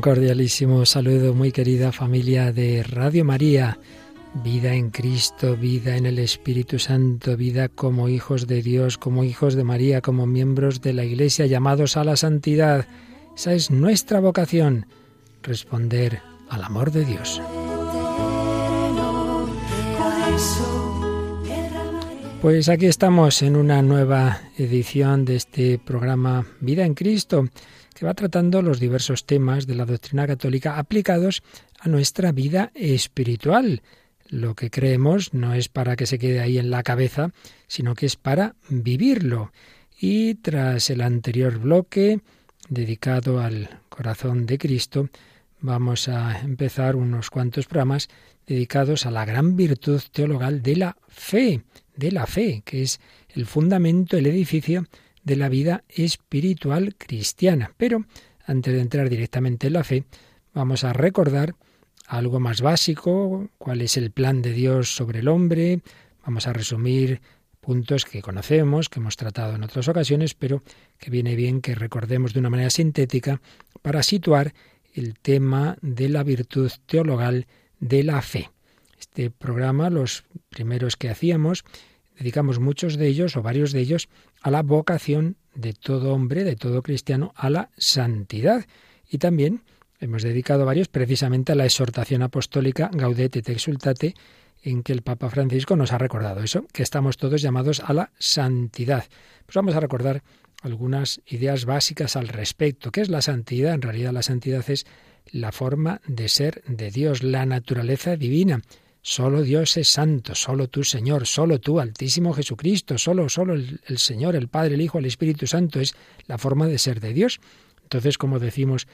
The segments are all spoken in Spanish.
Un cordialísimo saludo, muy querida familia de Radio María. Vida en Cristo, vida en el Espíritu Santo, vida como hijos de Dios, como hijos de María, como miembros de la Iglesia llamados a la santidad. Esa es nuestra vocación, responder al amor de Dios. Pues aquí estamos en una nueva edición de este programa Vida en Cristo que va tratando los diversos temas de la doctrina católica aplicados a nuestra vida espiritual. Lo que creemos no es para que se quede ahí en la cabeza, sino que es para vivirlo. Y tras el anterior bloque dedicado al corazón de Cristo, vamos a empezar unos cuantos programas dedicados a la gran virtud teologal de la fe, de la fe, que es el fundamento, el edificio de la vida espiritual cristiana. Pero antes de entrar directamente en la fe, vamos a recordar algo más básico, cuál es el plan de Dios sobre el hombre. Vamos a resumir puntos que conocemos, que hemos tratado en otras ocasiones, pero que viene bien que recordemos de una manera sintética para situar el tema de la virtud teologal de la fe. Este programa, los primeros que hacíamos, dedicamos muchos de ellos o varios de ellos a la vocación de todo hombre, de todo cristiano, a la santidad. Y también hemos dedicado varios precisamente a la exhortación apostólica Gaudete et Exultate, en que el Papa Francisco nos ha recordado eso, que estamos todos llamados a la santidad. Pues vamos a recordar algunas ideas básicas al respecto. ¿Qué es la santidad? En realidad la santidad es la forma de ser de Dios, la naturaleza divina. Solo Dios es santo, solo tú Señor, solo tú Altísimo Jesucristo, solo, solo el, el, Señor, el Padre, el Hijo, el Espíritu Santo es la forma de ser de Dios. Entonces, ¿cómo decimos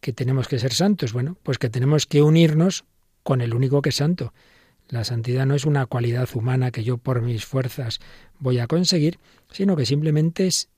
que tenemos que ser santos? Bueno, pues que tenemos que unirnos con el único que es santo. La santidad no es una cualidad humana que yo por mis fuerzas voy a conseguir, sino que simplemente es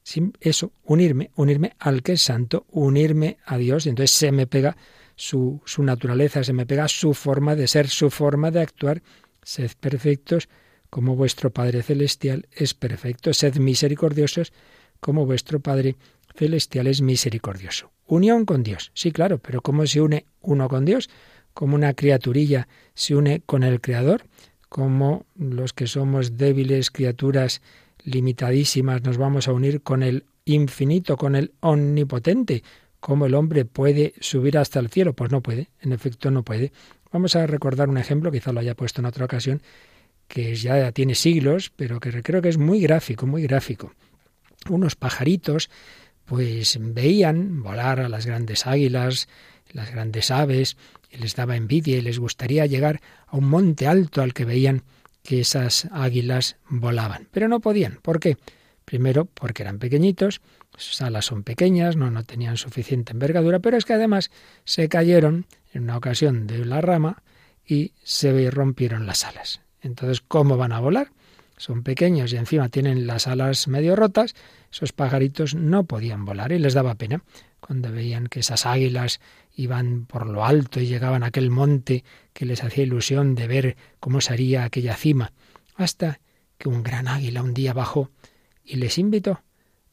eso, unirme, unirme al que es santo, unirme a Dios, y entonces se me pega su, naturaleza, se me pega su forma de ser, su forma de actuar. Sed perfectos como vuestro Padre Celestial es perfecto. Sed misericordiosos como vuestro Padre Celestial es misericordioso. Unión con Dios, sí, claro, pero ¿cómo se une uno con Dios? Como una criaturilla se une con el Creador, como los que somos débiles criaturas limitadísimas nos vamos a unir con el infinito, con el omnipotente, ¿Cómo el hombre puede subir hasta el cielo? Pues no puede, en efecto no puede. Vamos a recordar un ejemplo, quizá lo haya puesto en otra ocasión, que ya tiene siglos, pero que creo que es muy gráfico, muy gráfico. Unos pajaritos, pues veían volar a las grandes águilas, las grandes aves, y les daba envidia y les gustaría llegar a un monte alto al que veían que esas águilas volaban. Pero no podían. ¿Por qué? Primero, porque eran pequeñitos, sus alas son pequeñas, no, no tenían suficiente envergadura, pero es que además se cayeron en una ocasión de la rama y se rompieron las alas. Entonces, ¿cómo van a volar? Son pequeños y encima tienen las alas medio rotas, esos pajaritos no podían volar y les daba pena cuando veían que esas águilas iban por lo alto y llegaban a aquel monte que les hacía ilusión de ver cómo sería aquella cima, hasta que un gran águila un día bajó y les invitó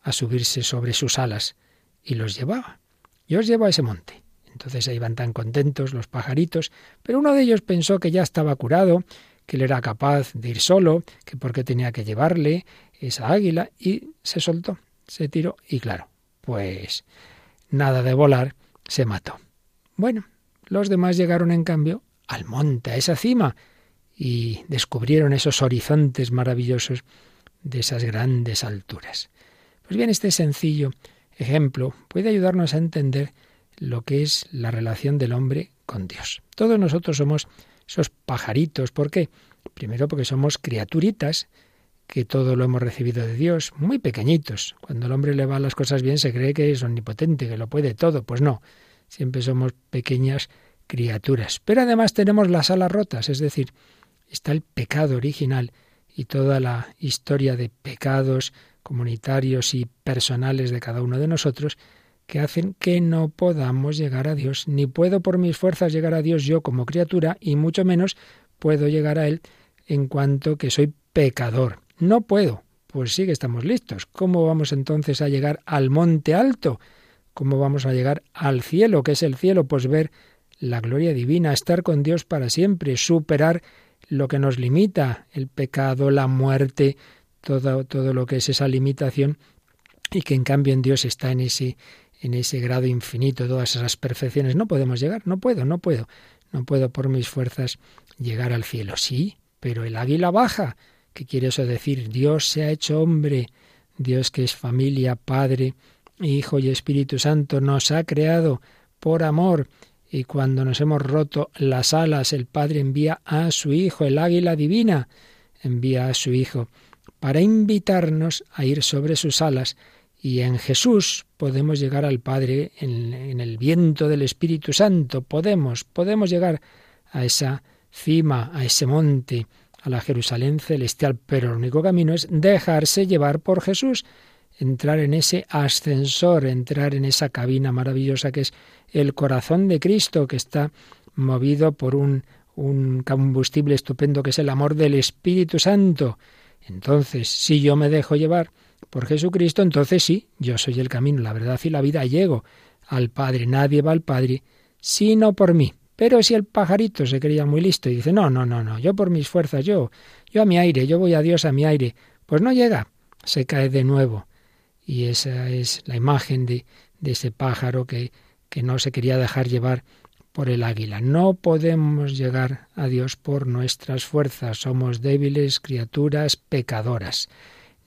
a subirse sobre sus alas y los llevaba. Yo os llevo a ese monte. Entonces ahí iban tan contentos los pajaritos, pero uno de ellos pensó que ya estaba curado, que él era capaz de ir solo, que porque tenía que llevarle esa águila, y se soltó, se tiró, y claro, pues nada de volar, se mató. Bueno, los demás llegaron en cambio al monte, a esa cima, y descubrieron esos horizontes maravillosos de esas grandes alturas. Pues bien, este sencillo ejemplo puede ayudarnos a entender lo que es la relación del hombre con Dios. Todos nosotros somos esos pajaritos. ¿Por qué? Primero porque somos criaturitas, que todo lo hemos recibido de Dios, muy pequeñitos. Cuando el hombre le va las cosas bien se cree que es omnipotente, que lo puede todo. Pues no, siempre somos pequeñas criaturas. Pero además tenemos las alas rotas, es decir, está el pecado original y toda la historia de pecados comunitarios y personales de cada uno de nosotros que hacen que no podamos llegar a Dios. Ni puedo por mis fuerzas llegar a Dios yo como criatura y mucho menos puedo llegar a Él en cuanto que soy pecador. No puedo. Pues sí que estamos listos. ¿Cómo vamos entonces a llegar al monte alto? ¿Cómo vamos a llegar al cielo? ¿Qué es el cielo? Pues ver la gloria divina, estar con Dios para siempre, superar lo que nos limita, el pecado, la muerte, todo, todo lo que es esa limitación, y que en cambio en Dios está en ese, en ese grado infinito, todas esas perfecciones. No podemos llegar, no puedo, no puedo, no puedo por mis fuerzas llegar al cielo. Sí, pero el águila baja. ¿Qué quiere eso decir? Dios se ha hecho hombre, Dios que es familia, Padre, Hijo y Espíritu Santo, nos ha creado por amor y cuando nos hemos roto las alas, el Padre envía a su Hijo, el águila divina, envía a su Hijo para invitarnos a ir sobre sus alas. Y en Jesús podemos llegar al Padre en, el viento del Espíritu Santo. Podemos, podemos llegar a esa cima, a ese monte, a la Jerusalén celestial, pero el único camino es dejarse llevar por Jesús, entrar en ese ascensor, entrar en esa cabina maravillosa que es el corazón de Cristo, que está movido por un, un combustible estupendo que es el amor del Espíritu Santo. Entonces, si yo me dejo llevar por Jesucristo, entonces sí, yo soy el camino, la verdad y la vida, llego al Padre. Nadie va al Padre sino por mí. Pero si el pajarito se creía muy listo y dice, no, no, no, no, yo por mis fuerzas, yo, yo a mi aire, yo voy a Dios a mi aire, pues no llega, se cae de nuevo. Y esa es la imagen de, ese pájaro que que no se quería dejar llevar por el águila. No podemos llegar a Dios por nuestras fuerzas. Somos débiles criaturas pecadoras.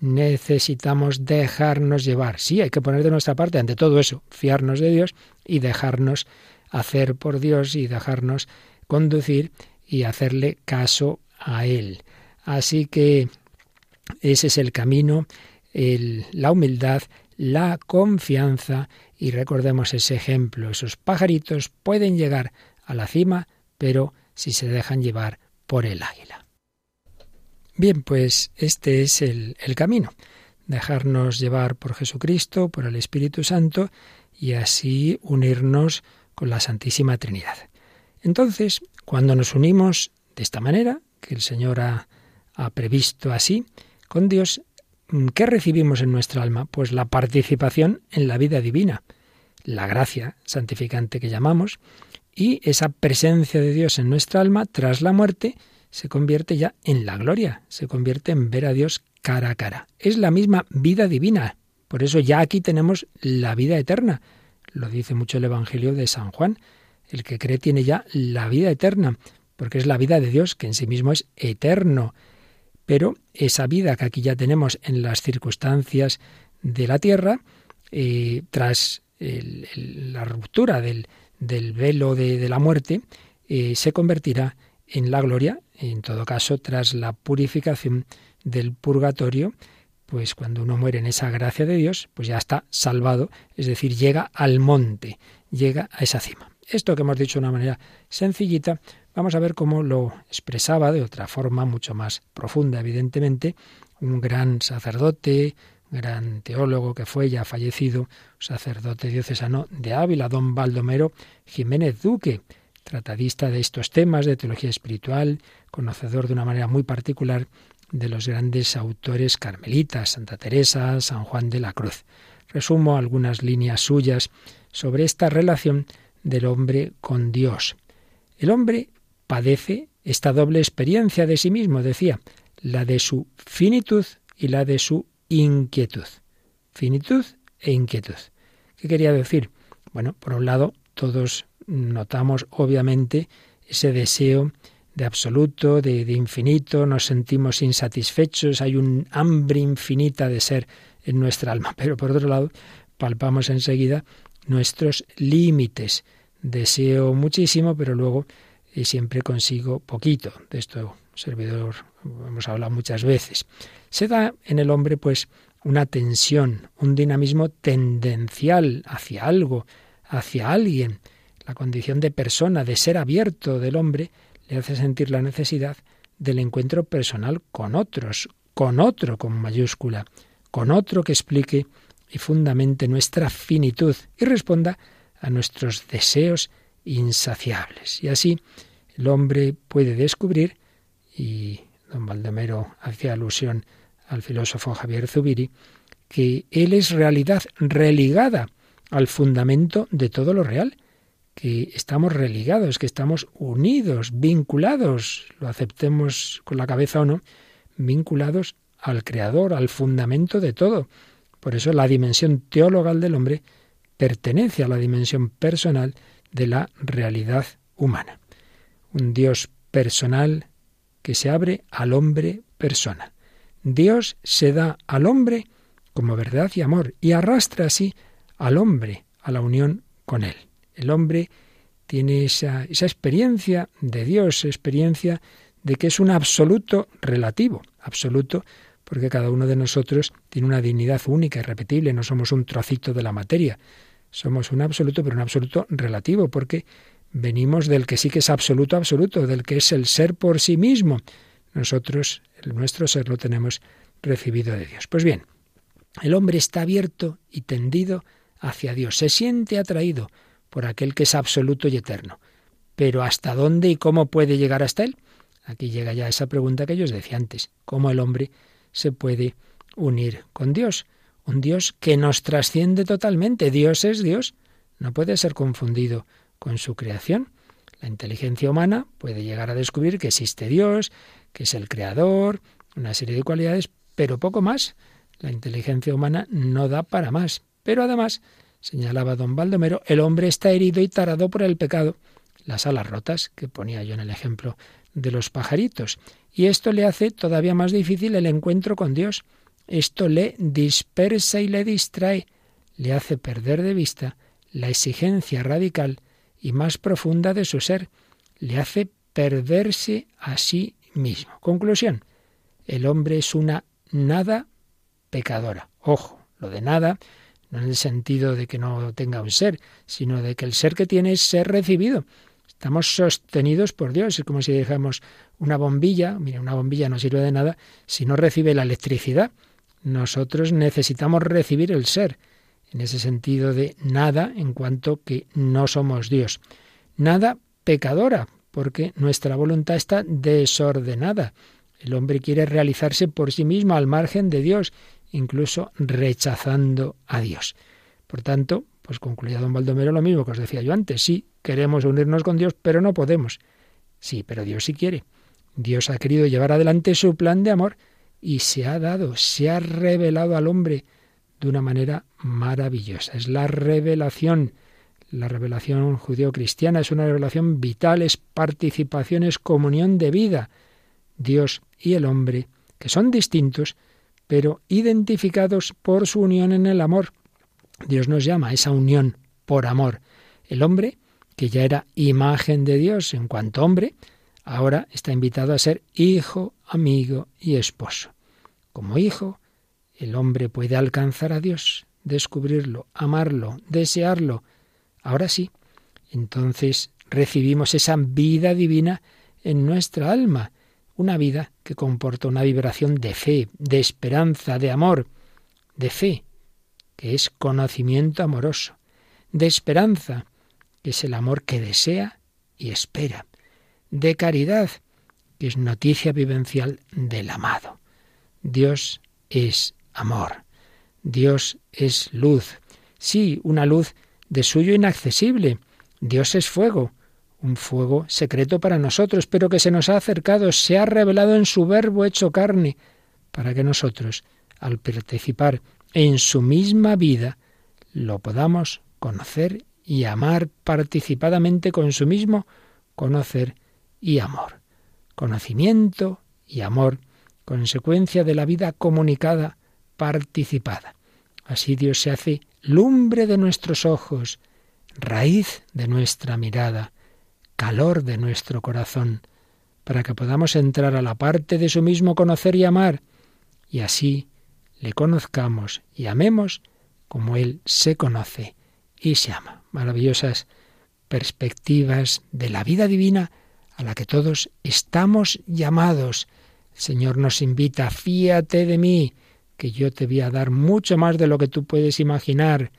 Necesitamos dejarnos llevar. Sí, hay que poner de nuestra parte ante todo eso, fiarnos de Dios y dejarnos hacer por Dios y dejarnos conducir y hacerle caso a Él. Así que ese es el camino, la humildad, la confianza y recordemos ese ejemplo, esos pajaritos pueden llegar a la cima, pero si se dejan llevar por el águila. Bien, pues este es el, camino, dejarnos llevar por Jesucristo, por el Espíritu Santo, y así unirnos con la Santísima Trinidad. Entonces, cuando nos unimos de esta manera, que el Señor ha, previsto así, con Dios, ¿Qué recibimos en nuestra alma? Pues la participación en la vida divina, la gracia santificante que llamamos, y esa presencia de Dios en nuestra alma tras la muerte se convierte ya en la gloria, se convierte en ver a Dios cara a cara. Es la misma vida divina. Por eso ya aquí tenemos la vida eterna. Lo dice mucho el Evangelio de San Juan. El que cree tiene ya la vida eterna, porque es la vida de Dios, que en sí mismo es eterno. Pero esa vida que aquí ya tenemos en las circunstancias de la tierra, eh, tras la ruptura del, velo de, la muerte, eh, se convertirá en la gloria, en todo caso, tras la purificación del purgatorio, pues cuando uno muere en esa gracia de Dios, pues ya está salvado, es decir, llega al monte, llega a esa cima. Esto que hemos dicho de una manera sencillita, Vamos a ver cómo lo expresaba de otra forma mucho más profunda, evidentemente, un gran sacerdote, gran teólogo que fue ya fallecido, sacerdote diocesano de Ávila, don Baldomero Jiménez Duque, tratadista de estos temas de teología espiritual, conocedor de una manera muy particular de los grandes autores carmelitas, Santa Teresa, San Juan de la Cruz. Resumo algunas líneas suyas sobre esta relación del hombre con Dios. El hombre padece esta doble experiencia de sí mismo, decía, la de su finitud y la de su inquietud. Finitud e inquietud. ¿Qué quería decir? Bueno, por un lado, todos notamos obviamente ese deseo de absoluto, de, infinito, nos sentimos insatisfechos, hay un hambre infinita de ser en nuestra alma, pero por otro lado, palpamos enseguida nuestros límites. Deseo muchísimo, pero luego y siempre consigo poquito. De esto, servidor, hemos hablado muchas veces. Se da en el hombre, pues, una tensión, un dinamismo tendencial hacia algo, hacia alguien. la condición de persona, de ser abierto del hombre, le hace sentir la necesidad del encuentro personal con otros, con otro con mayúscula, con otro que explique y fundamente nuestra finitud y responda a nuestros deseos insaciables. Y así el hombre puede descubrir, y don Baldomero hacía alusión al filósofo Javier Zubiri, que él es realidad religada al fundamento de todo lo real, que estamos religados, que estamos unidos, vinculados, lo aceptemos con la cabeza o no, vinculados al Creador, al fundamento de todo. Por eso la dimensión teologal del hombre pertenece a la dimensión personal de la realidad humana. Un Dios personal que se abre al hombre persona. Dios se da al hombre como verdad y amor y arrastra así al hombre a la unión con él. El hombre tiene esa, esa experiencia de Dios, experiencia de que es un absoluto relativo, absoluto porque cada uno de nosotros tiene una dignidad única, y repetible. no somos un trocito de la materia, somos un absoluto, pero un absoluto relativo, porque venimos del que sí que es absoluto, absoluto, del que es el ser por sí mismo. Nosotros, el nuestro ser, lo tenemos recibido de Dios. Pues bien, el hombre está abierto y tendido hacia Dios, se siente atraído por aquel que es absoluto y eterno. Pero ¿hasta dónde y cómo puede llegar hasta él? Aquí llega ya esa pregunta que yo os decía antes, ¿cómo el hombre se puede unir con Dios. Un Dios que nos trasciende totalmente. Dios es Dios. No puede ser confundido con su creación. La inteligencia humana puede llegar a descubrir que existe Dios, que es el creador, una serie de cualidades, pero poco más. La inteligencia humana no da para más. Pero además, señalaba don Baldomero, el hombre está herido y tarado por el pecado. Las alas rotas, que ponía yo en el ejemplo de los pajaritos. Y esto le hace todavía más difícil el encuentro con Dios. Esto le dispersa y le distrae, le hace perder de vista la exigencia radical y más profunda de su ser, le hace perderse a sí mismo. Conclusión, el hombre es una nada pecadora. Ojo, lo de nada no en el sentido de que no tenga un ser, sino de que el ser que tiene es ser recibido. Estamos sostenidos por Dios. Es como si dejamos una bombilla. Mira, una bombilla no sirve de nada si no recibe la electricidad. Nosotros necesitamos recibir el ser. En ese sentido de nada en cuanto que no somos Dios. Nada pecadora, porque nuestra voluntad está desordenada. El hombre quiere realizarse por sí mismo al margen de Dios, incluso rechazando a Dios. Por tanto, pues concluía don Baldomero lo mismo que os decía yo antes. Sí, queremos unirnos con Dios, pero no podemos. Sí, pero Dios sí quiere. Dios ha querido llevar adelante su plan de amor y se ha dado, se ha revelado al hombre de una manera maravillosa. Es la revelación. La revelación judío-cristiana es una revelación vital, es participación, es comunión de vida. Dios y el hombre, que son distintos, pero identificados por su unión en el amor. Dios nos llama a esa unión por amor. El hombre, que ya era imagen de Dios en cuanto hombre, ahora está invitado a ser hijo, amigo y esposo. Como hijo, el hombre puede alcanzar a Dios, descubrirlo, amarlo, desearlo. Ahora sí, entonces recibimos esa vida divina en nuestra alma, una vida que comporta una vibración de fe, de esperanza, de amor, de fe, que es conocimiento amoroso, de esperanza, que es el amor que desea y espera, de caridad, que es noticia vivencial del amado. Dios es amor, Dios es luz, sí, una luz de suyo inaccesible, Dios es fuego, un fuego secreto para nosotros, pero que se nos ha acercado, se ha revelado en su verbo hecho carne, para que nosotros, al participar en su misma vida, lo podamos conocer y amar participadamente con su mismo conocer y amor. Conocimiento y amor, consecuencia de la vida comunicada, participada. Así Dios se hace lumbre de nuestros ojos, raíz de nuestra mirada, calor de nuestro corazón, para que podamos entrar a la parte de su mismo conocer y amar, y así le conozcamos y amemos como Él se conoce y se ama. Maravillosas perspectivas de la vida divina a la que todos estamos llamados. El Señor nos invita, fíate de mí, que yo te voy a dar mucho más de lo que tú puedes imaginar.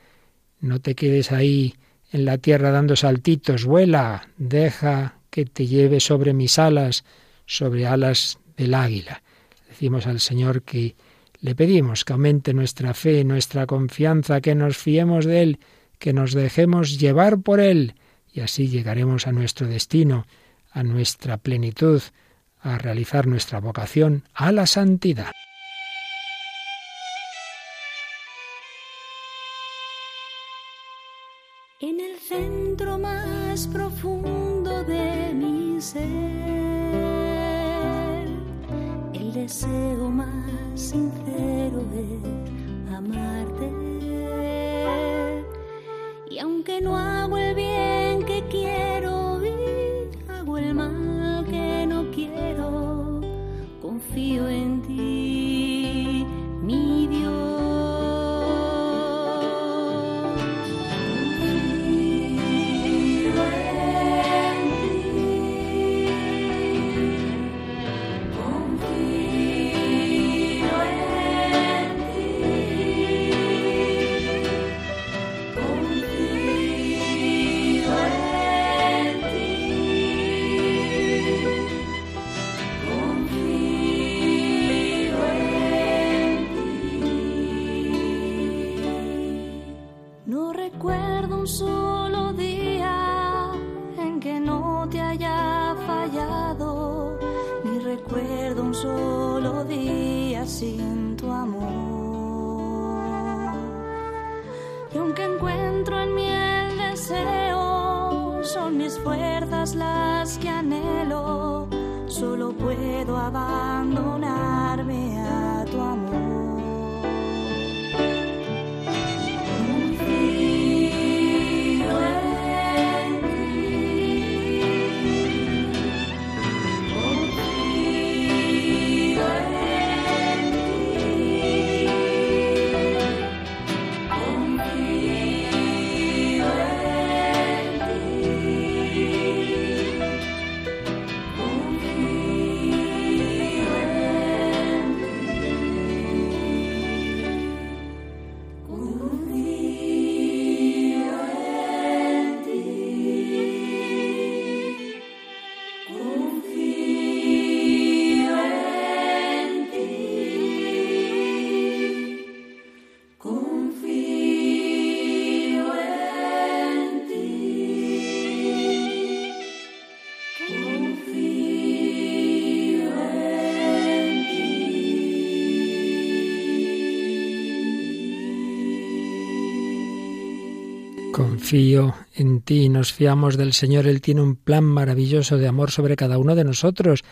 No te quedes ahí en la tierra dando saltitos, vuela, deja que te lleve sobre mis alas, sobre alas del águila. Decimos al Señor que le pedimos que aumente nuestra fe, nuestra confianza, que nos fiemos de Él, que nos dejemos llevar por Él, y así llegaremos a nuestro destino, a nuestra plenitud, a realizar nuestra vocación a la santidad. En el centro más profundo de mi ser, el deseo más sincero es amarte. Y aunque no hago el bien confío en sin tu amor. Y aunque encuentro en mí el deseo, son mis fuerzas las que anhelo, solo puedo abandonarme Confío en ti, nos fiamos del Señor, Él tiene un plan maravilloso de amor sobre cada uno de nosotros,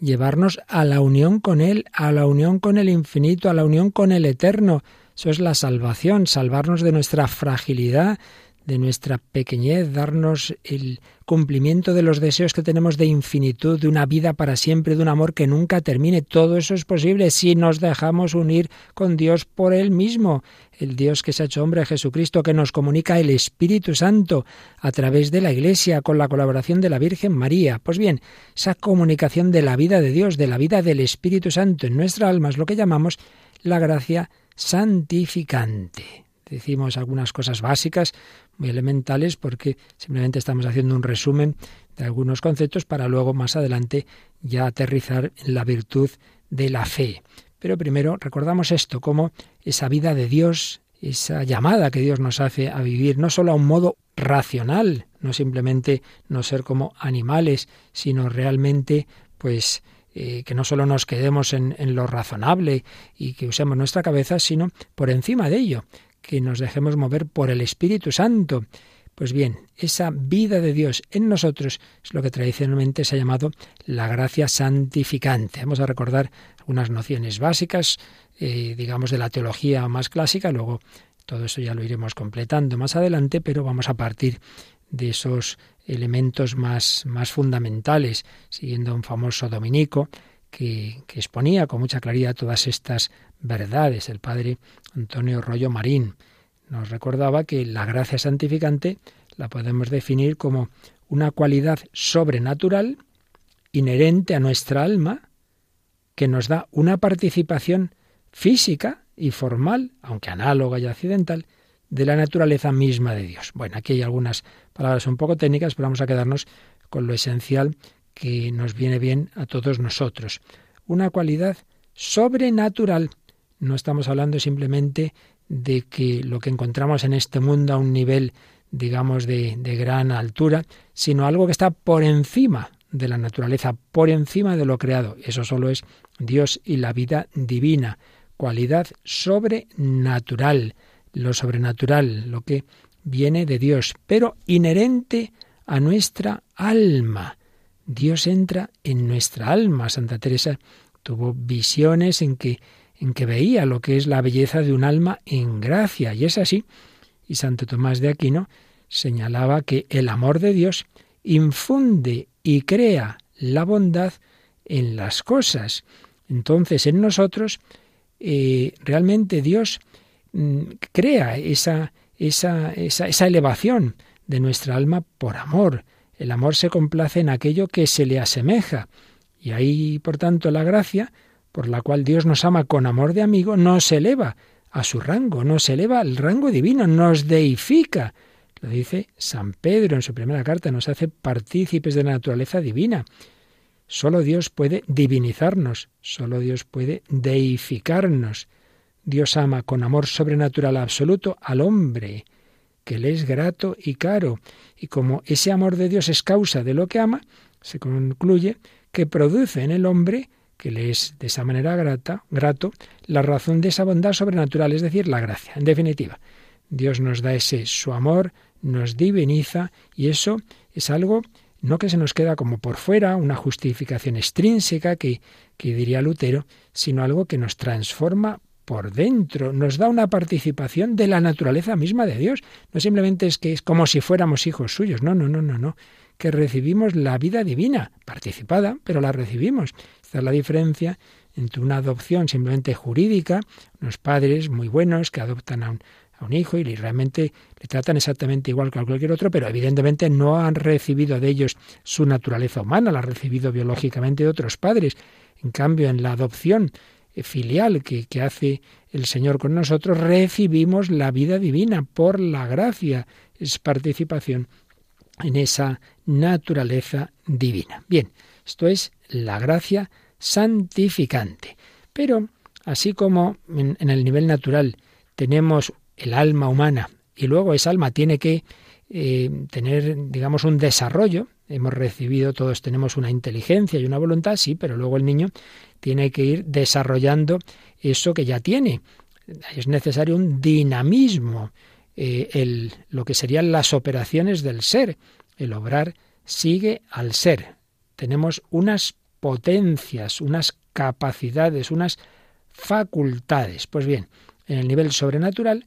llevarnos a la unión con Él, a la unión con el infinito, a la unión con el eterno. Eso es la salvación, salvarnos de nuestra fragilidad, de nuestra pequeñez, darnos el cumplimiento de los deseos que tenemos de infinitud, de una vida para siempre, de un amor que nunca termine. Todo eso es posible si nos dejamos unir con Dios por Él mismo, el Dios que se ha hecho hombre, Jesucristo, que nos comunica el Espíritu Santo a través de la Iglesia, con la colaboración de la Virgen María. Pues bien, esa comunicación de la vida de Dios, de la vida del Espíritu Santo en nuestra alma es lo que llamamos la gracia santificante. Decimos algunas cosas básicas, muy elementales, porque simplemente estamos haciendo un resumen de algunos conceptos para luego más adelante ya aterrizar en la virtud de la fe. Pero primero recordamos esto, como esa vida de Dios, esa llamada que Dios nos hace a vivir, no solo a un modo racional, no simplemente no ser como animales, sino realmente, pues, eh, que no solo nos quedemos en, en lo razonable y que usemos nuestra cabeza, sino por encima de ello, que nos dejemos mover por el Espíritu Santo. Pues bien, esa vida de Dios en nosotros es lo que tradicionalmente se ha llamado la gracia santificante. Vamos a recordar algunas nociones básicas, eh, digamos, de la teología más clásica, luego todo eso ya lo iremos completando más adelante, pero vamos a partir de esos elementos más, más fundamentales, siguiendo a un famoso dominico que, que exponía con mucha claridad todas estas verdades, el padre Antonio Rollo Marín. Nos recordaba que la gracia santificante la podemos definir como una cualidad sobrenatural inherente a nuestra alma que nos da una participación física y formal, aunque análoga y accidental, de la naturaleza misma de Dios. Bueno, aquí hay algunas palabras un poco técnicas, pero vamos a quedarnos con lo esencial que nos viene bien a todos nosotros. Una cualidad sobrenatural. No estamos hablando simplemente de que lo que encontramos en este mundo a un nivel, digamos, de, de gran altura, sino algo que está por encima de la naturaleza, por encima de lo creado. Eso solo es Dios y la vida divina, cualidad sobrenatural, lo sobrenatural, lo que viene de Dios, pero inherente a nuestra alma. Dios entra en nuestra alma. Santa Teresa tuvo visiones en que en que veía lo que es la belleza de un alma en gracia, y es así. Y Santo Tomás de Aquino señalaba que el amor de Dios infunde y crea la bondad en las cosas. Entonces, en nosotros, eh, realmente Dios mm, crea esa, esa, esa, esa elevación de nuestra alma por amor. El amor se complace en aquello que se le asemeja. Y ahí, por tanto, la gracia, por la cual Dios nos ama con amor de amigo, nos eleva a su rango, nos eleva al rango divino, nos deifica, lo dice San Pedro en su primera carta, nos hace partícipes de la naturaleza divina. Solo Dios puede divinizarnos, solo Dios puede deificarnos. Dios ama con amor sobrenatural absoluto al hombre, que le es grato y caro, y como ese amor de Dios es causa de lo que ama, se concluye que produce en el hombre, que le es de esa manera grata, grato, la razón de esa bondad sobrenatural, es decir, la gracia. En definitiva, Dios nos da ese su amor, nos diviniza y eso es algo no que se nos queda como por fuera, una justificación extrínseca que, que diría Lutero, sino algo que nos transforma por dentro, nos da una participación de la naturaleza misma de Dios. No simplemente es que es como si fuéramos hijos suyos, no, no, no, no, no, que recibimos la vida divina, participada, pero la recibimos. Esta es la diferencia entre una adopción simplemente jurídica, unos padres muy buenos que adoptan a un, hijo y realmente le tratan exactamente igual que a cualquier otro, pero evidentemente no han recibido de ellos su naturaleza humana, la han recibido biológicamente de otros padres. En cambio, en la adopción eh, filial que, que hace el Señor con nosotros, recibimos la vida divina por la gracia, es participación en esa naturaleza divina. Bien, esto es la gracia santificante. Pero, así como en, el nivel natural tenemos el alma humana y luego esa alma tiene que eh, tener, digamos, un desarrollo. Hemos recibido, todos tenemos una inteligencia y una voluntad, sí, pero luego el niño tiene que ir desarrollando eso que ya tiene. Es necesario un dinamismo, eh, lo que serían las operaciones del ser. El obrar sigue al ser. Tenemos unas potencias, unas capacidades, unas facultades. Pues bien, en el nivel sobrenatural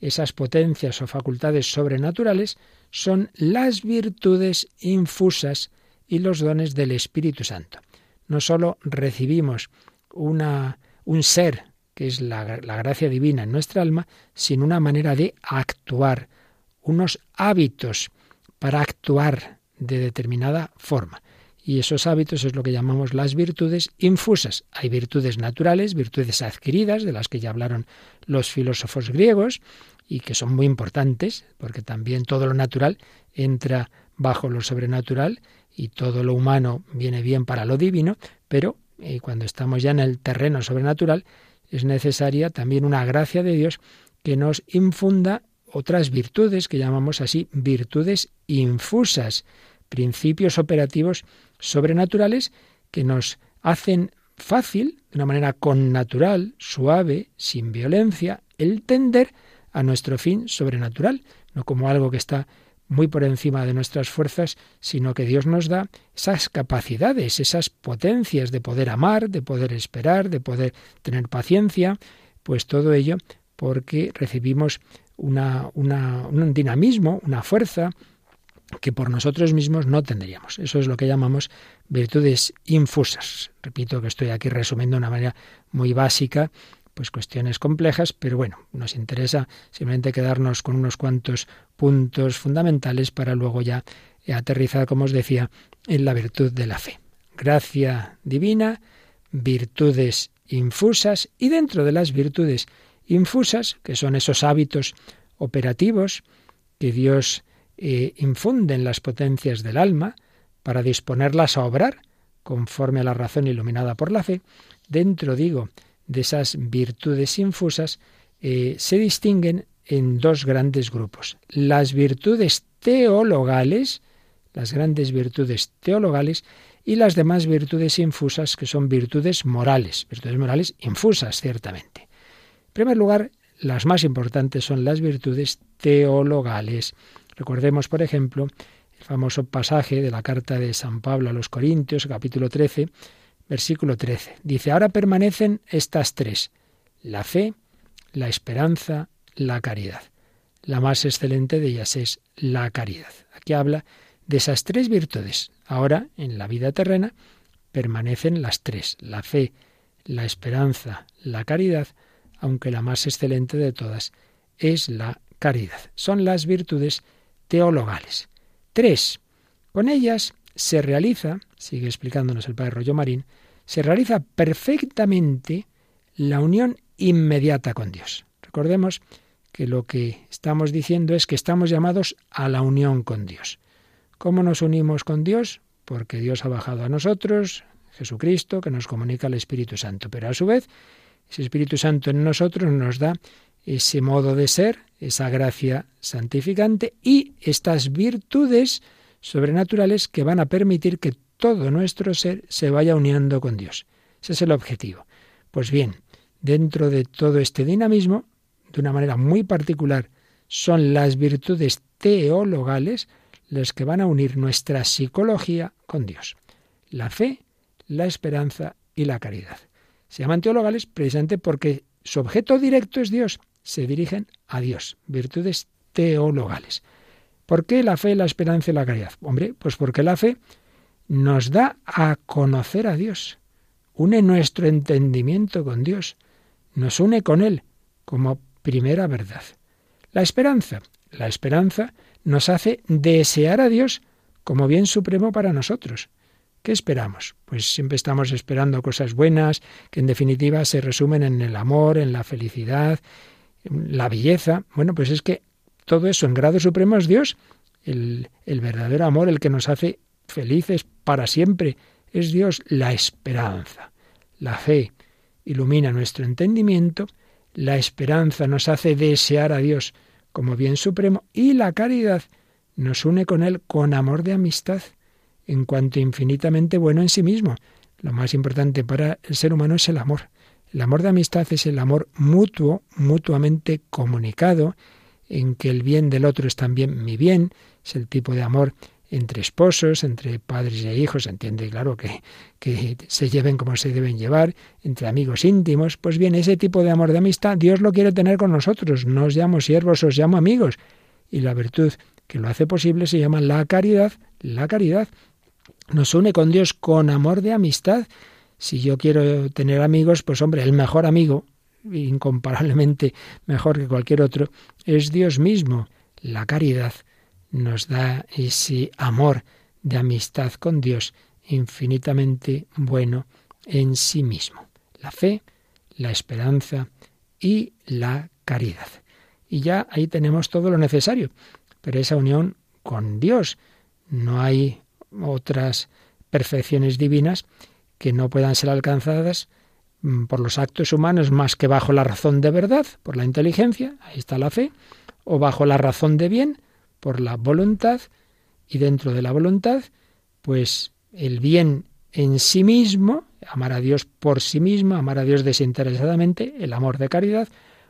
esas potencias o facultades sobrenaturales son las virtudes infusas y los dones del Espíritu Santo. No sólo recibimos una, un ser, que es la, la gracia divina en nuestra alma, sino una manera de actuar, unos hábitos para actuar de determinada forma. Y esos hábitos es lo que llamamos las virtudes infusas. Hay virtudes naturales, virtudes adquiridas, de las que ya hablaron los filósofos griegos, y que son muy importantes, porque también todo lo natural entra bajo lo sobrenatural y todo lo humano viene bien para lo divino, pero eh, cuando estamos ya en el terreno sobrenatural es necesaria también una gracia de Dios que nos infunda otras virtudes que llamamos así virtudes infusas, principios operativos sobrenaturales que nos hacen fácil, de una manera connatural, suave, sin violencia, el tender a nuestro fin sobrenatural, no como algo que está muy por encima de nuestras fuerzas, sino que Dios nos da esas capacidades, esas potencias de poder amar, de poder esperar, de poder tener paciencia, pues todo ello porque recibimos una, un dinamismo, una fuerza que por nosotros mismos no tendríamos. Eso es lo que llamamos virtudes infusas. Repito que estoy aquí resumiendo de una manera muy básica, pues cuestiones complejas, pero bueno, nos interesa simplemente quedarnos con unos cuantos puntos fundamentales para luego ya aterrizar, como os decía, en la virtud de la fe. Gracia divina, virtudes infusas y dentro de las virtudes infusas, que son esos hábitos operativos que Dios eh, infunde en las potencias del alma para disponerlas a obrar conforme a la razón iluminada por la fe, dentro, digo, de esas virtudes infusas, eh, se distinguen en dos grandes grupos. Las virtudes teologales, las grandes virtudes teologales, y las demás virtudes infusas, que son virtudes morales, virtudes morales infusas, ciertamente. En primer lugar, las más importantes son las virtudes teologales. Recordemos, por ejemplo, el famoso pasaje de la carta de San Pablo a los Corintios, capítulo 13, versículo 13. Dice, ahora permanecen estas tres, la fe, la esperanza, la caridad. La más excelente de ellas es la caridad. Aquí habla de esas tres virtudes. Ahora, en la vida terrena, permanecen las tres, la fe, la esperanza, la caridad, aunque la más excelente de todas es la caridad. Son las virtudes teologales. Tres. Con ellas se realiza, sigue explicándonos el padre Rollo Marín, se realiza perfectamente la unión inmediata con Dios. Recordemos que lo que estamos diciendo es que estamos llamados a la unión con Dios. ¿Cómo nos unimos con Dios? Porque Dios ha bajado a nosotros, Jesucristo, que nos comunica el Espíritu Santo. Pero a su vez, ese Espíritu Santo en nosotros nos da ese modo de ser, esa gracia santificante y estas virtudes sobrenaturales que van a permitir que todo nuestro ser se vaya uniendo con Dios. Ese es el objetivo. Pues bien, dentro de todo este dinamismo, de una manera muy particular, son las virtudes teologales los que van a unir nuestra psicología con Dios. La fe, la esperanza y la caridad. Se llaman teologales precisamente porque su objeto directo es Dios. Se dirigen a Dios. Virtudes teologales. ¿Por qué la fe, la esperanza y la caridad? Hombre, pues porque la fe nos da a conocer a Dios. Une nuestro entendimiento con Dios. Nos une con Él como primera verdad. La esperanza. La esperanza nos hace desear a Dios como bien supremo para nosotros. ¿Qué esperamos? Pues siempre estamos esperando cosas buenas, que en definitiva se resumen en el amor, en la felicidad, la belleza. Bueno, pues es que todo eso en grado supremo es Dios, el, el verdadero amor, el que nos hace felices para siempre. Es Dios la esperanza. La fe ilumina nuestro entendimiento, la esperanza nos hace desear a Dios como bien supremo y la caridad nos une con Él con amor de amistad, en cuanto infinitamente bueno en sí mismo. Lo más importante para el ser humano es el amor. El amor de amistad es el amor mutuo, mutuamente comunicado, en que el bien del otro es también mi bien, es el tipo de amor entre esposos, entre padres e hijos, se entiende, claro, que, que se lleven como se deben llevar, entre amigos íntimos. Pues bien, ese tipo de amor de amistad Dios lo quiere tener con nosotros. No os llamo siervos, os llamo amigos. Y la virtud que lo hace posible se llama la caridad. La caridad nos une con Dios con amor de amistad. Si yo quiero tener amigos, pues hombre, el mejor amigo, incomparablemente mejor que cualquier otro, es Dios mismo. La caridad nos da ese amor de amistad con Dios infinitamente bueno en sí mismo. La fe, la esperanza y la caridad. Y ya ahí tenemos todo lo necesario. Pero esa unión con Dios, no hay otras perfecciones divinas que no puedan ser alcanzadas mm, por los actos humanos más que bajo la razón de verdad, por la inteligencia, ahí está la fe, o bajo la razón de bien, por la voluntad y dentro de la voluntad, pues el bien en sí mismo, amar a Dios por sí mismo, amar a Dios desinteresadamente, el amor de caridad,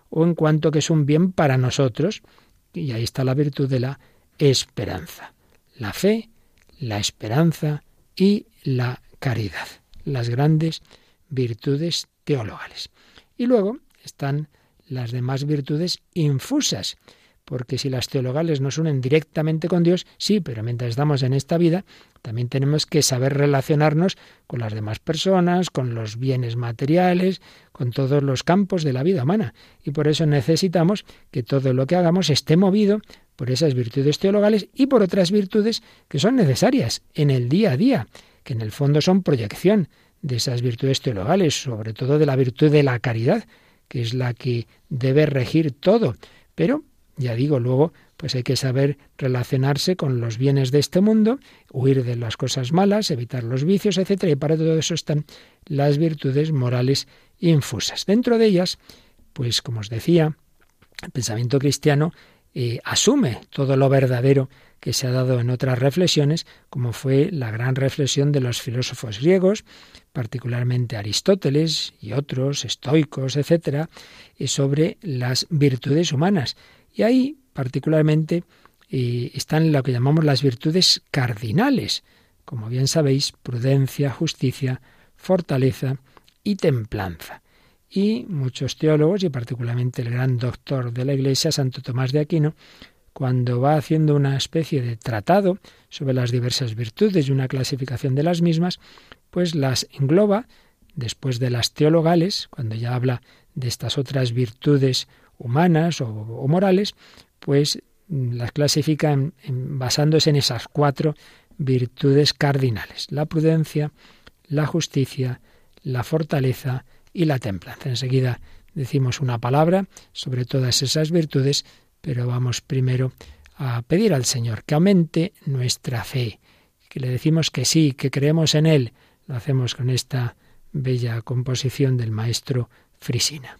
o en cuanto que es un bien para nosotros, y ahí está la virtud de la esperanza. La fe, la esperanza y la caridad, las grandes virtudes teologales. Y luego están las demás virtudes infusas, porque si las teologales nos unen directamente con Dios, sí, pero mientras estamos en esta vida, también tenemos que saber relacionarnos con las demás personas, con los bienes materiales, con todos los campos de la vida humana. Y por eso necesitamos que todo lo que hagamos esté movido por esas virtudes teologales y por otras virtudes que son necesarias en el día a día, en el fondo son proyección de esas virtudes teologales, sobre todo de la virtud de la caridad, que es la que debe regir todo. Pero ya digo, luego pues hay que saber relacionarse con los bienes de este mundo, huir de las cosas malas, evitar los vicios, etcétera, y para todo eso están las virtudes morales infusas. Dentro de ellas, pues como os decía, el pensamiento cristiano eh, asume todo lo verdadero que se ha dado en otras reflexiones, como fue la gran reflexión de los filósofos griegos, particularmente Aristóteles y otros, estoicos, etcétera, sobre las virtudes humanas y ahí, particularmente, eh, están lo que llamamos las virtudes cardinales, como bien sabéis, prudencia, justicia, fortaleza y templanza. Y muchos teólogos, y particularmente el gran doctor de la Iglesia, Santo Tomás de Aquino, cuando va haciendo una especie de tratado sobre las diversas virtudes y una clasificación de las mismas, pues las engloba después de las teologales, cuando ya habla de estas otras virtudes humanas o, morales, pues las clasifican basándose en esas cuatro virtudes cardinales, la prudencia, la justicia, la fortaleza y la templanza. Enseguida decimos una palabra sobre todas esas virtudes, pero vamos primero a pedir al Señor que aumente nuestra fe, que le decimos que sí, que creemos en Él. Lo hacemos con esta bella composición del maestro Frisina.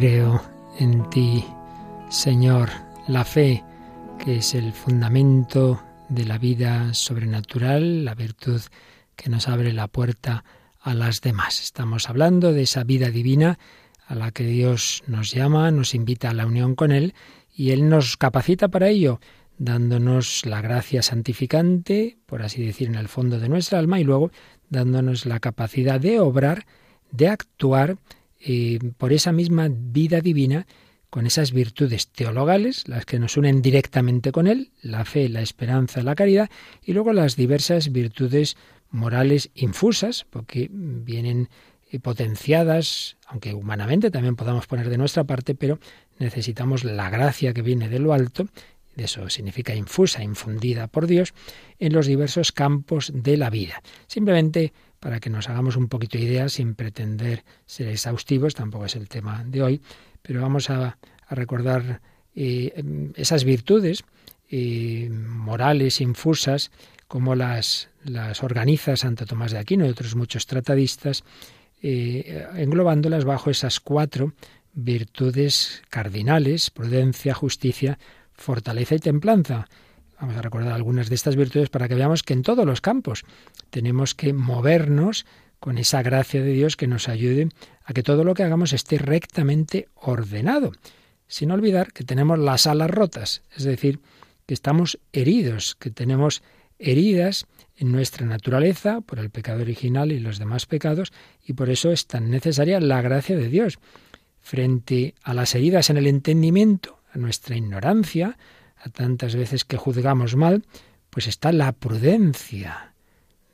Creo en ti, Señor, la fe, que es el fundamento de la vida sobrenatural, la virtud que nos abre la puerta a las demás. Estamos hablando de esa vida divina a la que Dios nos llama, nos invita a la unión con Él y Él nos capacita para ello, dándonos la gracia santificante, por así decir, en el fondo de nuestra alma y luego dándonos la capacidad de obrar, de actuar por esa misma vida divina, con esas virtudes teologales, las que nos unen directamente con Él, la fe, la esperanza, la caridad, y luego las diversas virtudes morales infusas, porque vienen eh, potenciadas, aunque humanamente también podamos poner de nuestra parte, pero necesitamos la gracia que viene de lo alto, de eso significa infusa, infundida por Dios, en los diversos campos de la vida. Simplemente para que nos hagamos un poquito de idea, sin pretender ser exhaustivos, tampoco es el tema de hoy, pero vamos a, recordar eh, esas virtudes eh, morales infusas, como las, las organiza Santo Tomás de Aquino y otros muchos tratadistas, eh, englobándolas bajo esas cuatro virtudes cardinales, prudencia, justicia, fortaleza y templanza. Vamos a recordar algunas de estas virtudes para que veamos que en todos los campos tenemos que movernos con esa gracia de Dios que nos ayude a que todo lo que hagamos esté rectamente ordenado, sin olvidar que tenemos las alas rotas, es decir, que estamos heridos, que tenemos heridas en nuestra naturaleza por el pecado original y los demás pecados, y por eso es tan necesaria la gracia de Dios. Frente a las heridas en el entendimiento, a nuestra ignorancia, a tantas veces que juzgamos mal, pues está la prudencia.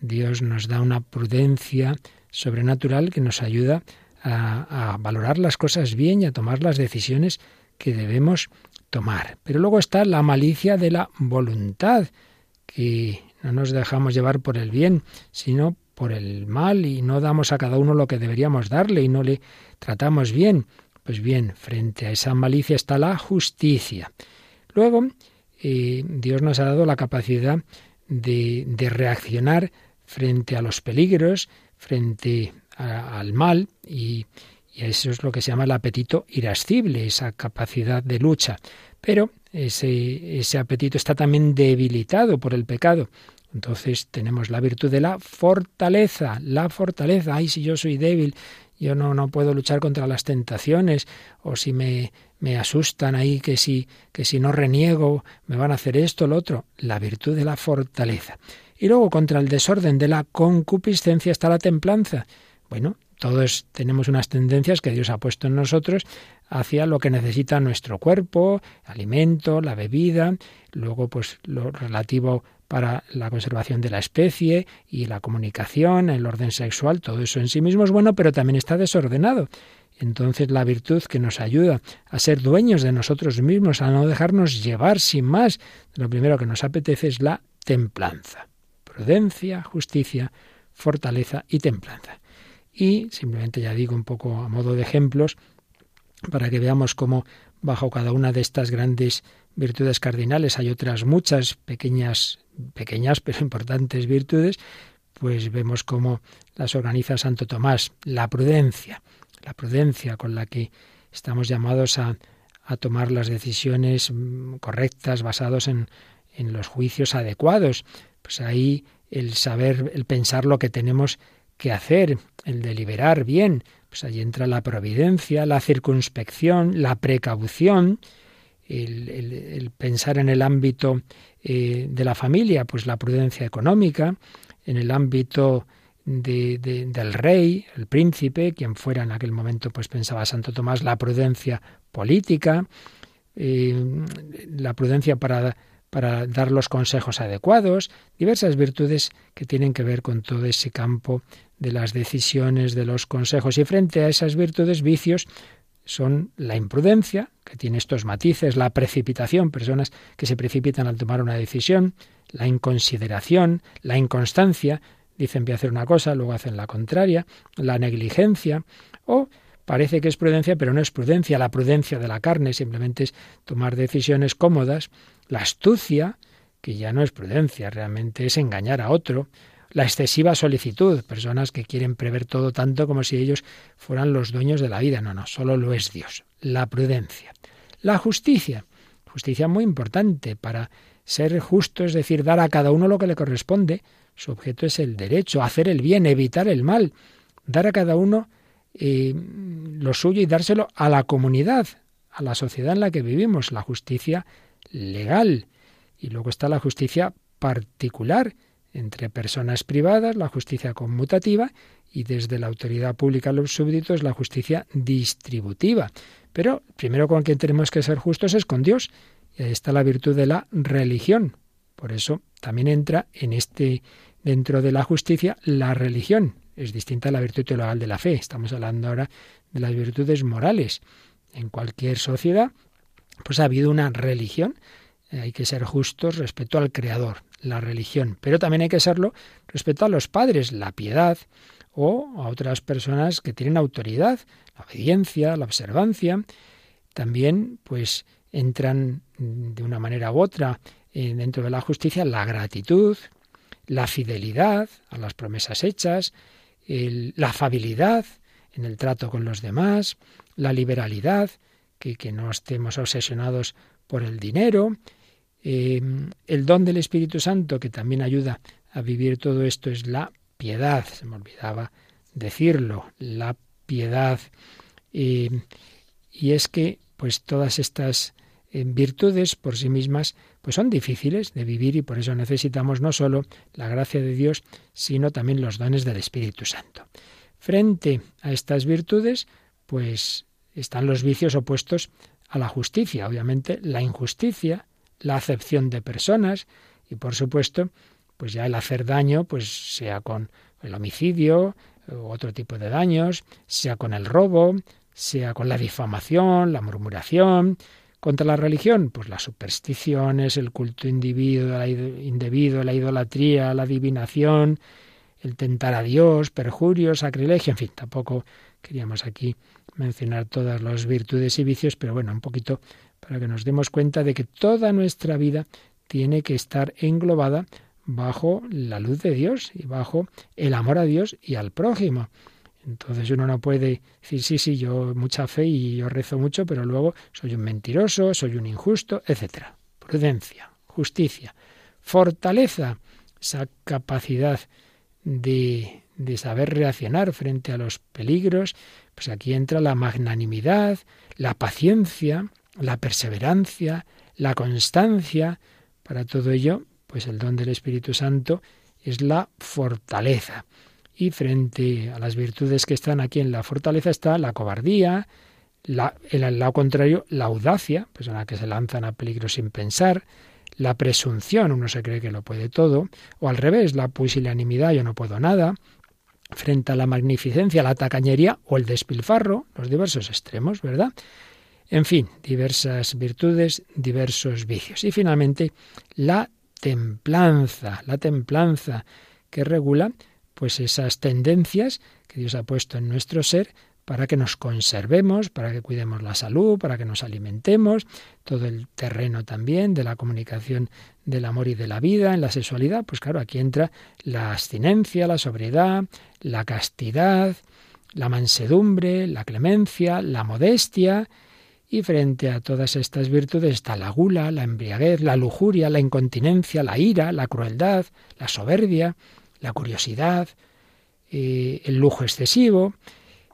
Dios nos da una prudencia sobrenatural que nos ayuda a, a, valorar las cosas bien y a tomar las decisiones que debemos tomar. Pero luego está la malicia de la voluntad, que no nos dejamos llevar por el bien, sino por el mal y no damos a cada uno lo que deberíamos darle y no le tratamos bien. Pues bien, frente a esa malicia está la justicia. Luego, eh, Dios nos ha dado la capacidad de, reaccionar frente a los peligros, frente al mal, y, eso es lo que se llama el apetito irascible, esa capacidad de lucha. Pero ese, ese apetito está también debilitado por el pecado. Entonces tenemos la virtud de la fortaleza, la fortaleza. Ay, si yo soy débil, yo no, no puedo luchar contra las tentaciones, o si me, me asustan ahí que si, que si no reniego me van a hacer esto, lo otro. La virtud de la fortaleza. Y luego contra el desorden de la concupiscencia está la templanza. Bueno, todos tenemos unas tendencias que Dios ha puesto en nosotros hacia lo que necesita nuestro cuerpo, alimento, la bebida, luego pues lo relativo para la conservación de la especie y la comunicación, el orden sexual, todo eso en sí mismo es bueno, pero también está desordenado. Entonces la virtud que nos ayuda a ser dueños de nosotros mismos, a no dejarnos llevar sin más, lo primero que nos apetece es la templanza. Prudencia, justicia, fortaleza y templanza. Y simplemente ya digo un poco a modo de ejemplos, para que veamos cómo bajo cada una de estas grandes virtudes cardinales hay otras muchas pequeñas, pequeñas pero importantes virtudes, pues vemos cómo las organiza Santo Tomás. La prudencia, la prudencia con la que estamos llamados a, a tomar las decisiones mm, correctas basados en, en los juicios adecuados. Pues ahí el saber, el pensar lo que tenemos que hacer, el deliberar bien, pues ahí entra la providencia, la circunspección, la precaución, el, el, pensar en el ámbito eh, de la familia, pues la prudencia económica, en el ámbito del rey, el príncipe, quien fuera en aquel momento, pues pensaba Santo Tomás, la prudencia política, eh, la prudencia para, para dar los consejos adecuados, diversas virtudes que tienen que ver con todo ese campo de las decisiones, de los consejos. Y frente a esas virtudes, vicios, son la imprudencia, que tiene estos matices, la precipitación, personas que se precipitan al tomar una decisión, la inconsideración, la inconstancia, dicen voy a hacer una cosa, luego hacen la contraria, la negligencia, o parece que es prudencia, pero no es prudencia, la prudencia de la carne simplemente es tomar decisiones cómodas, la astucia, que ya no es prudencia, realmente es engañar a otro, La excesiva solicitud, personas que quieren prever todo tanto como si ellos fueran los dueños de la vida. No, no, solo lo es Dios. La prudencia. La justicia. Justicia muy importante para ser justo, es decir, dar a cada uno lo que le corresponde. Su objeto es el derecho, hacer el bien, evitar el mal, dar a cada uno eh, lo suyo y dárselo a la comunidad, a la sociedad en la que vivimos, la justicia legal. Y luego está la justicia particular entre personas privadas, la justicia conmutativa, y desde la autoridad pública a los súbditos, la justicia distributiva. Pero primero con quien tenemos que ser justos es con Dios. Y ahí está la virtud de la religión. Por eso también entra en este dentro de la justicia la religión. Es distinta a la virtud teologal de la fe. Estamos hablando ahora de las virtudes morales. En cualquier sociedad, pues ha habido una religión hay que ser justos respecto al Creador, la religión, pero también hay que serlo respecto a los padres, la piedad o a otras personas que tienen autoridad, la obediencia, la observancia. También, pues, entran de una manera u otra eh, dentro de la justicia la gratitud, la fidelidad a las promesas hechas, la afabilidad en el trato con los demás, la liberalidad, que, no estemos obsesionados por el dinero, eh, el don del Espíritu Santo, que también ayuda a vivir todo esto, es la piedad. Se me olvidaba decirlo, la piedad. Eh, y es que, pues todas estas eh, virtudes por sí mismas, pues son difíciles de vivir y por eso necesitamos no solo la gracia de Dios, sino también los dones del Espíritu Santo. Frente a estas virtudes, pues están los vicios opuestos a la justicia. Obviamente, la injusticia, la acepción de personas y por supuesto pues ya el hacer daño pues sea con el homicidio u otro tipo de daños, sea con el robo, sea con la difamación, la murmuración, contra la religión, pues las supersticiones, el culto individuo, indebido, la idolatría, la adivinación, el tentar a Dios, perjurio, sacrilegio, en fin, tampoco queríamos aquí mencionar todas las virtudes y vicios, pero bueno, un poquito para que nos demos cuenta de que toda nuestra vida tiene que estar englobada bajo la luz de Dios y bajo el amor a Dios y al prójimo. Entonces uno no puede decir, sí, sí, yo mucha fe y yo rezo mucho, pero luego soy un mentiroso, soy un injusto, etc. Prudencia, justicia, fortaleza, esa capacidad de, de saber reaccionar frente a los peligros, pues aquí entra la magnanimidad, la paciencia, la perseverancia, la constancia. Para todo ello, pues el don del Espíritu Santo es la fortaleza. Y frente a las virtudes que están aquí en la fortaleza está la cobardía, el lado contrario, la audacia, persona que se lanzan a peligro sin pensar, la presunción, uno se cree que lo puede todo, o al revés, la pusilanimidad, yo no puedo nada, frente a la magnificencia, la tacañería o el despilfarro, los diversos extremos, ¿verdad? En fin, diversas virtudes, diversos vicios. Y finalmente, la templanza, la templanza que regula pues esas tendencias que Dios ha puesto en nuestro ser para que nos conservemos, para que cuidemos la salud, para que nos alimentemos, todo el terreno también de la comunicación del amor y de la vida, en la sexualidad, pues claro, aquí entra la abstinencia, la sobriedad, la castidad, la mansedumbre, la clemencia, la modestia, y frente a todas estas virtudes está la gula, la embriaguez, la lujuria, la incontinencia, la ira, la crueldad, la soberbia, la curiosidad, eh, el lujo excesivo,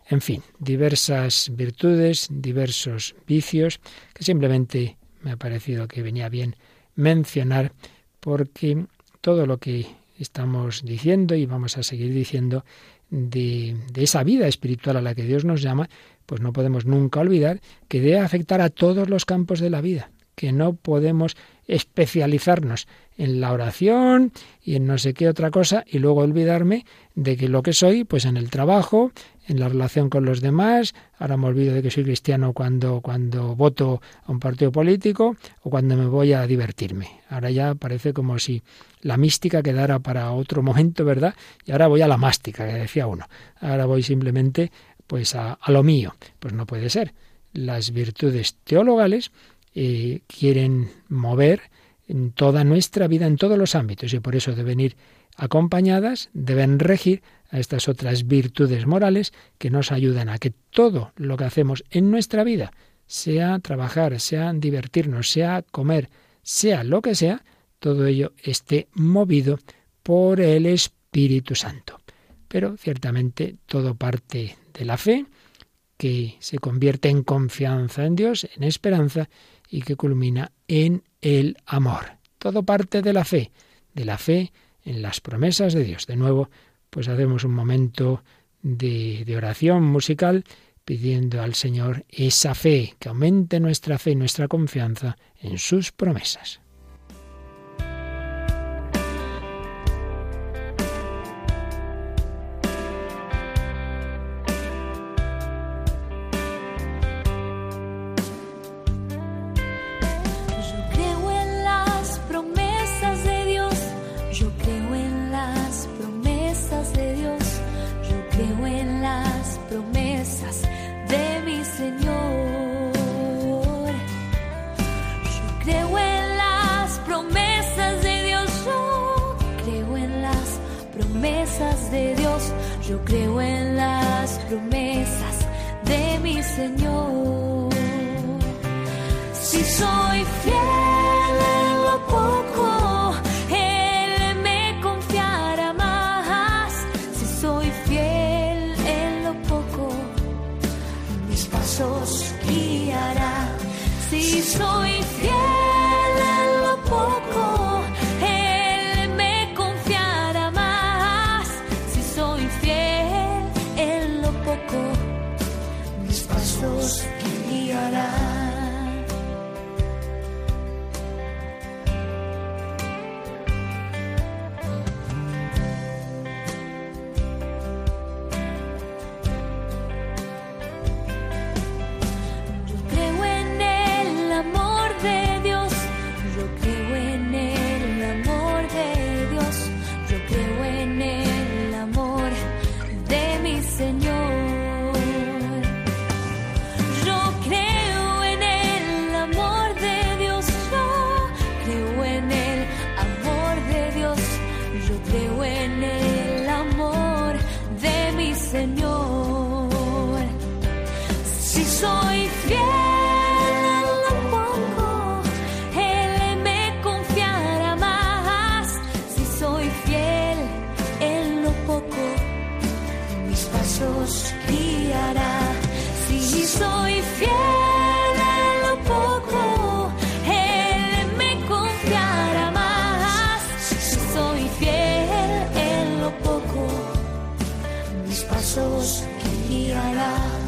en fin, diversas virtudes, diversos vicios que simplemente me ha parecido que venía bien mencionar porque todo lo que estamos diciendo y vamos a seguir diciendo de, de, esa vida espiritual a la que Dios nos llama, pues no podemos nunca olvidar que debe afectar a todos los campos de la vida, que no podemos especializarnos en la oración y en no sé qué otra cosa y luego olvidarme de que lo que soy, pues en el trabajo, en la relación con los demás, ahora me olvido de que soy cristiano cuando, cuando voto a un partido político o cuando me voy a divertirme. Ahora ya parece como si la mística quedara para otro momento, ¿verdad? Y ahora voy a la mástica, que decía uno. Ahora voy simplemente pues a, lo mío. Pues no puede ser. Las virtudes teologales eh, quieren mover en toda nuestra vida, en todos los ámbitos, y por eso deben ir acompañadas, deben regir a estas otras virtudes morales que nos ayudan a que todo lo que hacemos en nuestra vida, sea trabajar, sea divertirnos, sea comer, sea lo que sea, todo ello esté movido por el Espíritu Santo. Pero ciertamente todo parte de la fe, que se convierte en confianza en Dios, en esperanza, y que culmina en el amor. Todo parte de la fe, de la fe en las promesas de Dios. De nuevo, pues hacemos un momento de, de oración musical pidiendo al Señor esa fe, que aumente nuestra fe y nuestra confianza en sus promesas. Señor. Si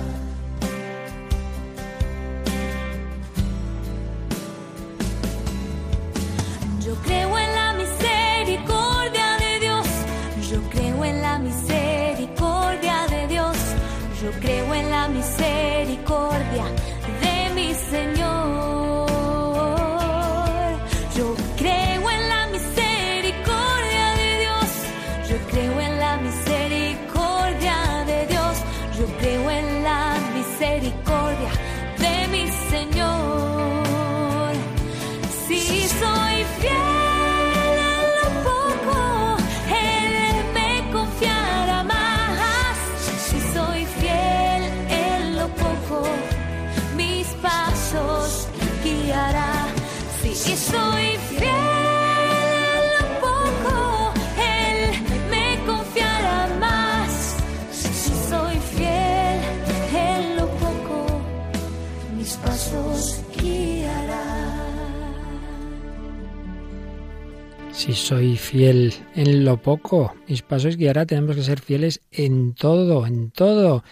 soy fiel en lo poco, mis pasos guiará, tenemos que ser fieles en todo, en todo,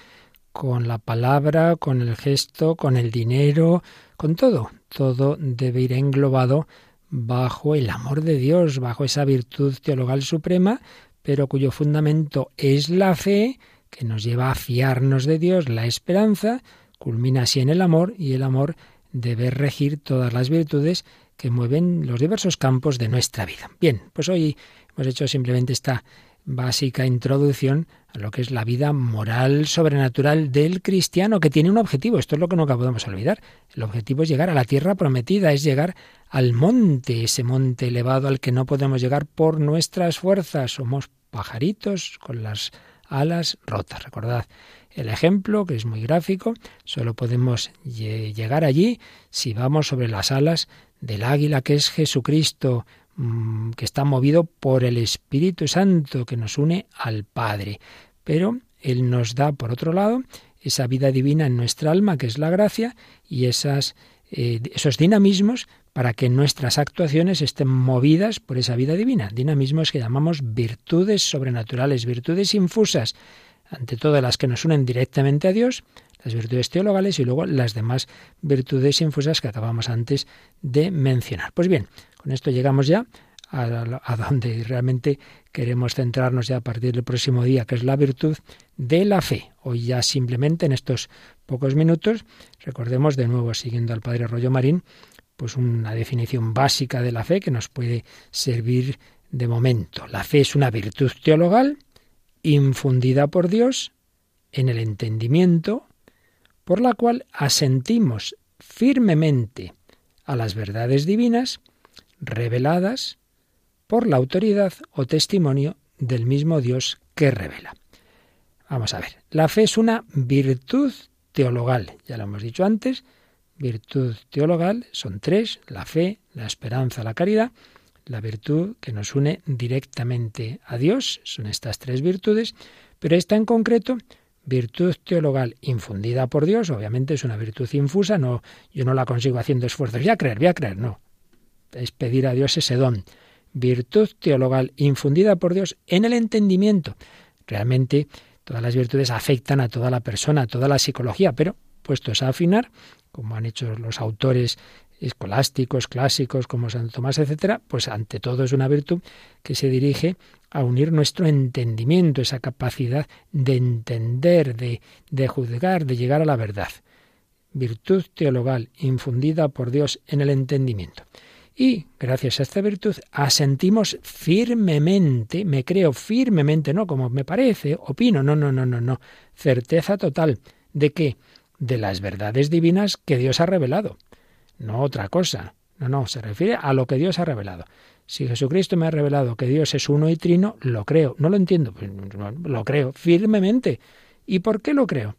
con la palabra, con el gesto, con el dinero, con todo. Todo debe ir englobado bajo el amor de Dios, bajo esa virtud teologal suprema, pero cuyo fundamento es la fe, que nos lleva a fiarnos de Dios, la esperanza, culmina así en el amor, y el amor debe regir todas las virtudes que mueven los diversos campos de nuestra vida. Bien, pues hoy hemos hecho simplemente esta básica introducción a lo que es la vida moral sobrenatural del cristiano, que tiene un objetivo. Esto es lo que nunca podemos olvidar. El objetivo es llegar a la tierra prometida, es llegar al monte, ese monte elevado al que no podemos llegar por nuestras fuerzas. Somos pajaritos con las alas rotas. Recordad el ejemplo, que es muy gráfico, solo podemos llegar allí si vamos sobre las alas del águila que es Jesucristo, mm, que está movido por el Espíritu Santo que nos une al Padre. Pero Él nos da, por otro lado, esa vida divina en nuestra alma, que es la gracia, y esas, eh, esos dinamismos para que nuestras actuaciones estén movidas por esa vida divina. Dinamismos que llamamos virtudes sobrenaturales, virtudes infusas, ante todo las que nos unen directamente a Dios, las virtudes teologales y luego las demás virtudes infusas que acabamos antes de mencionar. Pues bien, con esto llegamos ya a, donde realmente queremos centrarnos ya a partir del próximo día, que es la virtud de la fe. Hoy ya simplemente en estos pocos minutos, recordemos de nuevo, siguiendo al Padre Rollo Marín, pues una definición básica de la fe que nos puede servir de momento. La fe es una virtud teologal infundida por Dios en el entendimiento, por la cual asentimos firmemente a las verdades divinas reveladas por la autoridad o testimonio del mismo Dios que revela. Vamos a ver, la fe es una virtud teologal, ya lo hemos dicho antes, virtud teologal son tres, la fe, la esperanza, la caridad, la virtud que nos une directamente a Dios, son estas tres virtudes, pero esta en concreto, virtud teologal infundida por Dios, obviamente es una virtud infusa, no, yo no la consigo haciendo esfuerzos, voy a creer, voy a creer, no. Es pedir a Dios ese don. Virtud teologal infundida por Dios en el entendimiento. Realmente todas las virtudes afectan a toda la persona, a toda la psicología, pero puestos a afinar, como han hecho los autores escolásticos, clásicos, como Santo Tomás, etcétera, pues ante todo es una virtud que se dirige a unir nuestro entendimiento, esa capacidad de entender, de, de juzgar, de llegar a la verdad. Virtud teologal infundida por Dios en el entendimiento. Y gracias a esta virtud asentimos firmemente, me creo firmemente, no como me parece, opino, no, no, no, no, no, certeza total de que de las verdades divinas que Dios ha revelado no otra cosa. No, no, se refiere a lo que Dios ha revelado. Si Jesucristo me ha revelado que Dios es uno y trino, lo creo. No lo entiendo, pues, lo creo firmemente. ¿Y por qué lo creo?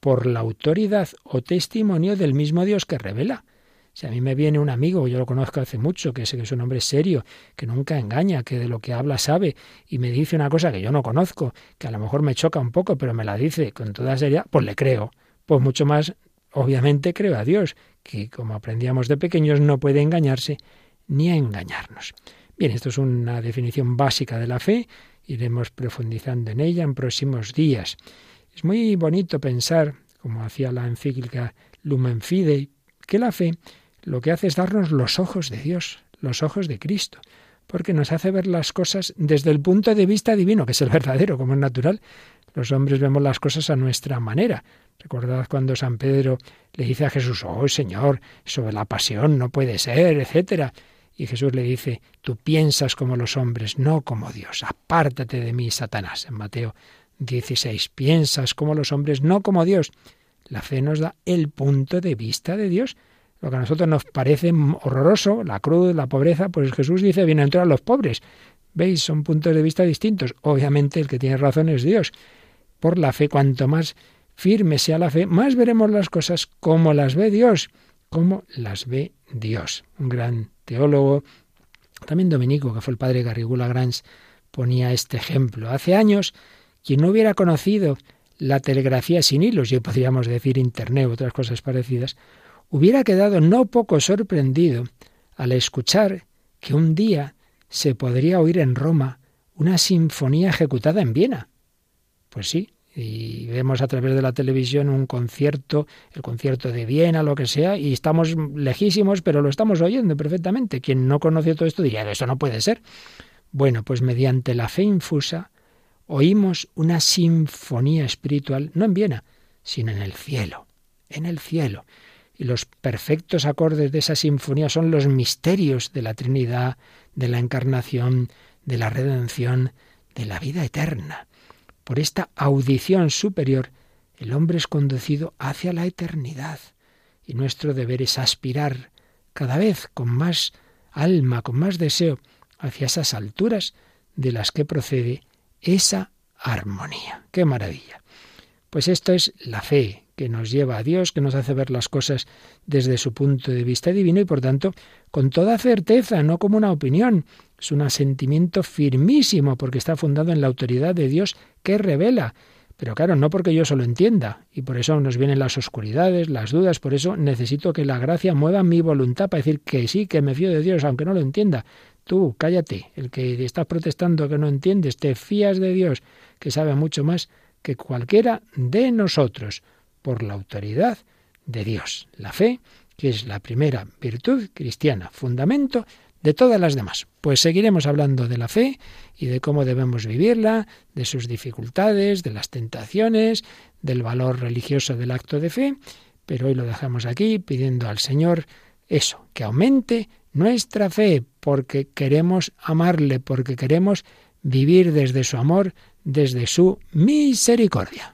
Por la autoridad o testimonio del mismo Dios que revela. Si a mí me viene un amigo, yo lo conozco hace mucho, que sé que es un hombre serio, que nunca engaña, que de lo que habla sabe, y me dice una cosa que yo no conozco, que a lo mejor me choca un poco, pero me la dice con toda seriedad, pues le creo. Pues mucho más, obviamente creo a Dios, que, como aprendíamos de pequeños, no puede engañarse ni a engañarnos. Bien, esto es una definición básica de la fe, iremos profundizando en ella en próximos días. Es muy bonito pensar, como hacía la encíclica Lumen Fidei, que la fe lo que hace es darnos los ojos de Dios, los ojos de Cristo, porque nos hace ver las cosas desde el punto de vista divino, que es el verdadero, como es natural. Los hombres vemos las cosas a nuestra manera, Recordad cuando San Pedro le dice a Jesús, oh Señor, sobre la pasión no puede ser, etcétera. Y Jesús le dice, tú piensas como los hombres, no como Dios. Apártate de mí, Satanás. En Mateo 16, piensas como los hombres, no como Dios. La fe nos da el punto de vista de Dios. Lo que a nosotros nos parece horroroso, la cruz, la pobreza, pues Jesús dice, a los pobres. ¿Veis? Son puntos de vista distintos. Obviamente el que tiene razón es Dios. Por la fe, cuanto más firme sea la fe, más veremos las cosas como las ve Dios, como las ve Dios. Un gran teólogo, también dominico, que fue el padre Garrigula Grans, ponía este ejemplo. Hace años, quien no hubiera conocido la telegrafía sin hilos, y podríamos decir internet, otras cosas parecidas, hubiera quedado no poco sorprendido al escuchar que un día se podría oír en Roma una sinfonía ejecutada en Viena. Pues sí, y vemos a través de la televisión un concierto, el concierto de Viena, lo que sea, y estamos lejísimos, pero lo estamos oyendo perfectamente. Quien no conoce todo esto diría, eso no puede ser. Bueno, pues mediante la fe infusa oímos una sinfonía espiritual, no en Viena, sino en el cielo, en el cielo. Y los perfectos acordes de esa sinfonía son los misterios de la Trinidad, de la encarnación, de la redención, de la vida eterna. Por esta audición superior, el hombre es conducido hacia la eternidad. Y nuestro deber es aspirar cada vez con más alma, con más deseo, hacia esas alturas de las que procede esa armonía. ¡Qué maravilla! Pues esto es la fe que nos lleva a Dios, que nos hace ver las cosas desde su punto de vista divino y por tanto con toda certeza, no como una opinión. Es un asentimiento firmísimo porque está fundado en la autoridad de Dios que revela. Pero claro, no porque yo solo entienda, y por eso nos vienen las oscuridades, las dudas, por eso necesito que la gracia mueva mi voluntad para decir que sí, que me fío de Dios, aunque no lo entienda. Tú, cállate, el que estás protestando que no entiendes, te fías de Dios, que sabe mucho más que cualquiera de nosotros, por la autoridad de Dios. La fe, que es la primera virtud cristiana, fundamento de todas las demás. Pues seguiremos hablando de la fe y de cómo debemos vivirla, de sus dificultades, de las tentaciones, del valor religioso del acto de fe, pero hoy lo dejamos aquí pidiendo al Señor eso, que aumente nuestra fe, porque queremos amarle, porque queremos vivir desde su amor, desde su misericordia.